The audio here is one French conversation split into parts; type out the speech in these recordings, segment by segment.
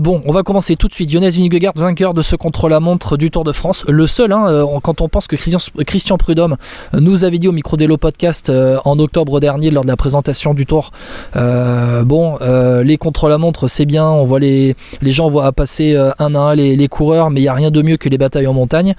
Bon, on va commencer tout de suite. Jonas Vingegaard, vainqueur de ce contre-la-montre du Tour de France. Le seul, hein, euh, quand on pense que Christian, Prudhomme nous avait dit au micro d'Elo Podcast euh, en octobre dernier lors de la présentation du Tour, euh, bon, les contre-la-montre c'est bien, on voit les, les gens voient passer un à un les, les coureurs, mais il n'y a rien de mieux que les batailles en montagne.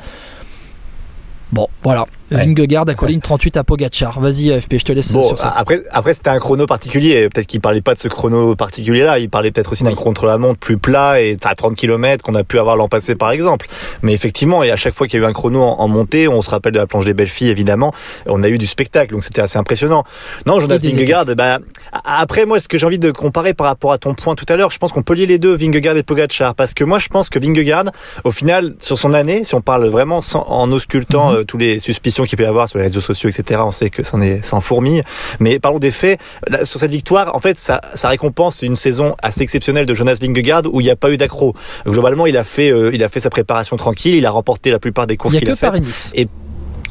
Bon, voilà. Vingegaard a collé une 38 à Pogachar. Vas-y FP, je te laisse sur ça. Après, après c'était un chrono particulier. Peut-être qu'il parlait pas de ce chrono particulier-là. Il parlait peut-être aussi d'un contre-la-montre plus plat et à 30 km qu'on a pu avoir l'an passé par exemple. Mais effectivement, et à chaque fois qu'il y a eu un chrono en, montée, on se rappelle de la planche des belles filles évidemment, on a eu du spectacle. Donc c'était assez impressionnant. Non, Jonas Vingegaard, bah, après moi, ce que j'ai envie de comparer par rapport à ton point tout à l'heure, je pense qu'on peut lier les deux, Vingegaard et Pogachar. Parce que moi, je pense que Vingegaard, au final, sur son année, si on parle vraiment en auscultant mhm. euh, tous les suspicions qu'il peut y avoir sur les réseaux sociaux, etc. On sait que c'en est, sans fourmille. Mais parlons des faits. sur cette victoire, en fait, ça, ça récompense une saison assez exceptionnelle de Jonas Vingegaard où il n'y a pas eu d'accro. Globalement, il a fait, euh, il a fait sa préparation tranquille. Il a remporté la plupart des courses qu'il a, faites. Et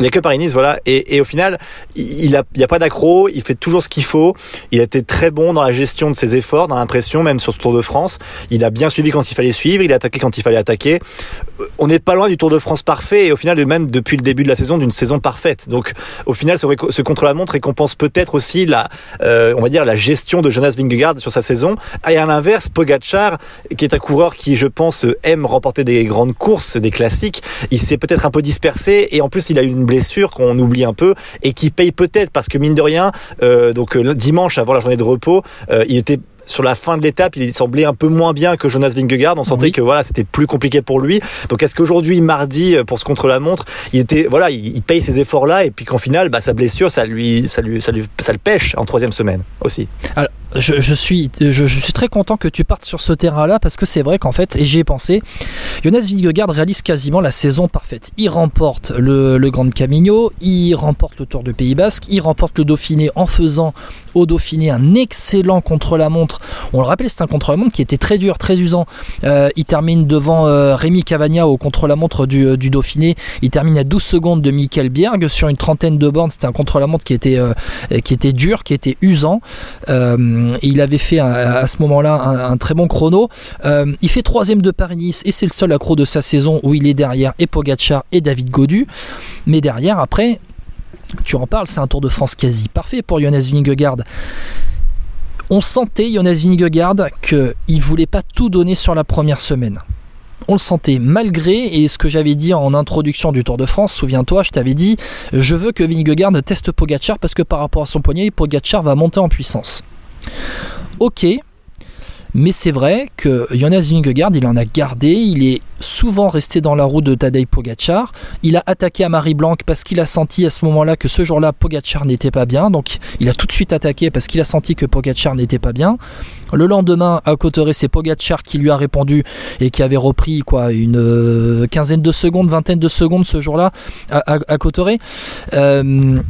il n'y a que Paris-Nice, voilà. Et, au final, il a, il y a pas d'accro, il fait toujours ce qu'il faut. Il a été très bon dans la gestion de ses efforts, dans l'impression, même sur ce Tour de France. Il a bien suivi quand il fallait suivre, il a attaqué quand il fallait attaquer. On n'est pas loin du Tour de France parfait et au final, même depuis le début de la saison, d'une saison parfaite. Donc, au final, ce, contre-la-montre récompense peut-être aussi la, euh, on va dire, la gestion de Jonas Vingegaard sur sa saison. Et à l'inverse, Pogacar, qui est un coureur qui, je pense, aime remporter des grandes courses, des classiques, il s'est peut-être un peu dispersé et en plus, il a eu une blessure qu'on oublie un peu et qui paye peut-être parce que mine de rien, euh, donc euh, dimanche avant la journée de repos, euh, il était sur la fin de l'étape, il semblait un peu moins bien que Jonas Vingegaard. On sentait que voilà, c'était plus compliqué pour lui. Donc est-ce qu'aujourd'hui, mardi, pour ce contre-la-montre, il était voilà, il, paye ses efforts là et puis qu'en final, bah, sa blessure, ça lui, ça lui, ça lui, ça le pêche en troisième semaine aussi? Alors, je, suis, je, suis très content que tu partes sur ce terrain-là parce que c'est vrai qu'en fait, et j'y ai pensé, Jonas Vingegaard réalise quasiment la saison parfaite. Il remporte le, Grand Camino, il remporte le Tour de Pays Basque, il remporte le Dauphiné en faisant au Dauphiné un excellent contre-la-montre. On le rappelle, c'est un contre-la-montre qui était très dur, très usant. Euh, il termine devant euh, Rémi Cavagna au contre-la-montre du, euh, du, Dauphiné. Il termine à 12 secondes de Michael Bierg sur une trentaine de bornes. C'était un contre-la-montre qui était, qui était dur, qui était usant. Il avait fait à, ce moment-là un, très bon chrono. Euh, il fait troisième de Paris-Nice et c'est le seul accro de sa saison où il est derrière et Pogacar et David Godu. Mais derrière, après, tu en parles, c'est un Tour de France quasi parfait pour Jonas Vingegaard. On sentait Jonas Vingegaard qu'il voulait pas tout donner sur la première semaine on le sentait malgré, et ce que j'avais dit en introduction du Tour de France, souviens-toi, je t'avais dit, je veux que Vingegaard teste Pogacar parce que par rapport à son poignet, Pogacar va monter en puissance. Ok, mais c'est vrai que Jonas Vingegaard, il en a gardé, il est souvent resté dans la roue de Tadej Pogacar. Il a attaqué à Marie Blanc parce qu'il a senti à ce moment-là que ce jour-là Pogacar n'était pas bien. Donc il a tout de suite attaqué parce qu'il a senti que Pogacar n'était pas bien. Le lendemain, à Cotteret, c'est Pogacar qui lui a répondu et qui avait repris quoi une euh, quinzaine de secondes, vingtaine de secondes ce jour-là à, à, euh,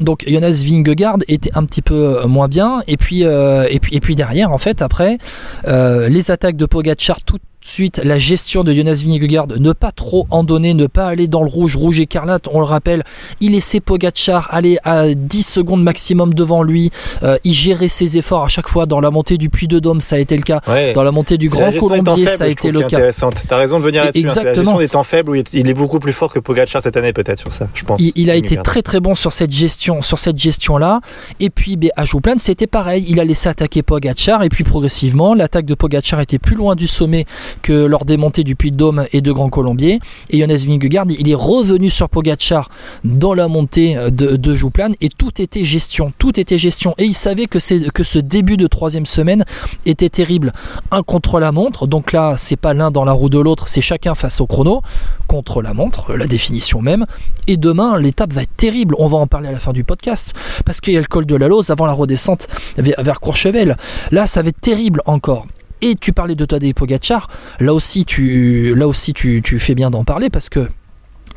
donc Jonas Vingegaard était un petit peu euh, moins bien. Et puis euh, et puis et puis derrière en fait après euh, les attaques de Pogacar tout Suite, la gestion de Jonas Vingegaard, ne pas trop en donner, ne pas aller dans le rouge, rouge écarlate, on le rappelle, il laissait Pogacar aller à 10 secondes maximum devant lui, euh, il gérait ses efforts à chaque fois, dans la montée du Puy de Dôme. Ça a été le cas, dans la montée du Grand Colombier. ça a été le cas. intéressante, t'as raison de venir là-dessus, hein. la gestion des temps faibles où il est beaucoup plus fort que Pogacar cette année peut-être sur ça, je pense. Il, a été très très bon sur cette gestion, sur cette gestion-là, et puis ben, à Jouplan c'était pareil, il a laissé attaquer Pogacar, et puis progressivement l'attaque de Pogacar était plus loin du sommet que lors des montées du Puy de Dôme et de Grand Colombier. Et Jonas Vingegaard, il est revenu sur Pogacar dans la montée de, de Jouplan et tout était gestion, tout était gestion. Et il savait que, que ce début de troisième semaine était terrible. Un contre la montre, donc là c'est pas l'un dans la roue de l'autre, c'est chacun face au chrono, contre la montre, la définition même. Et demain l'étape va être terrible, on va en parler à la fin du podcast, parce qu'il y a le col de la Lose avant la redescente vers Courchevel. Là ça va être terrible encore. Et tu parlais de Tadej Pogacar, là aussi tu, fais bien d'en parler parce que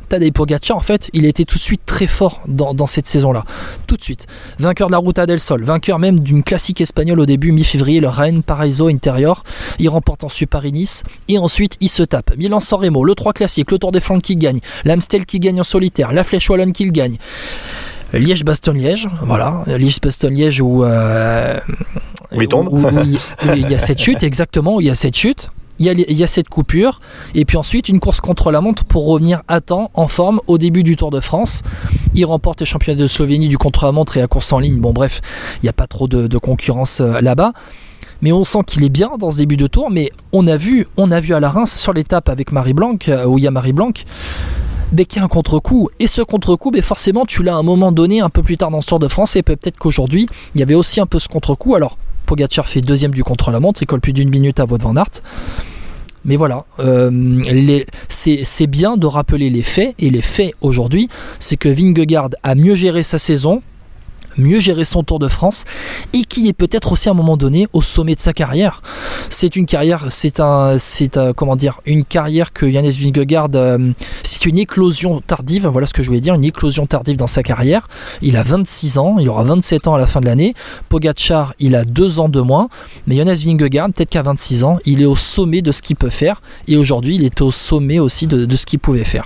Tadej Pogacar, en fait, il était tout de suite très fort dans, cette saison-là. Tout de suite. Vainqueur de la Ruta del Sol, vainqueur même d'une classique espagnole au début, mi-février, le Rennes Paraiso Interior. Il remporte ensuite Paris-Nice et ensuite il se tape. Milan-San Remo, le 3 classique, le Tour des Flandres qui gagne, l'Amstel qui gagne en solitaire, la Flèche Wallonne qui gagne. Liège-Bastogne-Liège, voilà, Liège-Bastogne-Liège où, euh, où il tombe, où, il y a cette chute, exactement, où il y a cette chute. Il y, a, il y, a, cette coupure, et puis ensuite une course contre la montre pour revenir à temps, en forme, au début du Tour de France. Il remporte le championnat de Slovénie du contre-la-montre et la course en ligne. Bon, bref, il n'y a pas trop de, de concurrence euh, là-bas. Mais on sent qu'il est bien dans ce début de tour. Mais on a vu, on a vu à la Reims sur l'étape avec Marie Blanc, euh, où il y a Marie Blanc, mais qui a un contre-coup. Et ce contre-coup, forcément, tu l'as à un moment donné, un peu plus tard dans ce Tour de France, et peut-être qu'aujourd'hui, il y avait aussi un peu ce contre-coup. Alors, Pogacar fait deuxième du contre-la-montre, il colle plus d'une minute à Wout van Aert. Mais voilà, euh, c'est bien de rappeler les faits, et les faits aujourd'hui, c'est que Vingegaard a mieux géré sa saison, mieux gérer son Tour de France et qu'il est peut-être aussi à un moment donné au sommet de sa carrière. C'est une carrière, c'est un, c'est comment une carrière que Yannis Vingegaard, euh, c'est une éclosion tardive. Voilà ce que je voulais dire, une éclosion tardive dans sa carrière. Il a 26 ans, il aura 27 ans à la fin de l'année. Pogacar, il a deux ans de moins, mais Jonas Vingegaard, peut-être qu'à 26 ans, il est au sommet de ce qu'il peut faire et aujourd'hui, il est au sommet aussi de ce qu'il pouvait faire.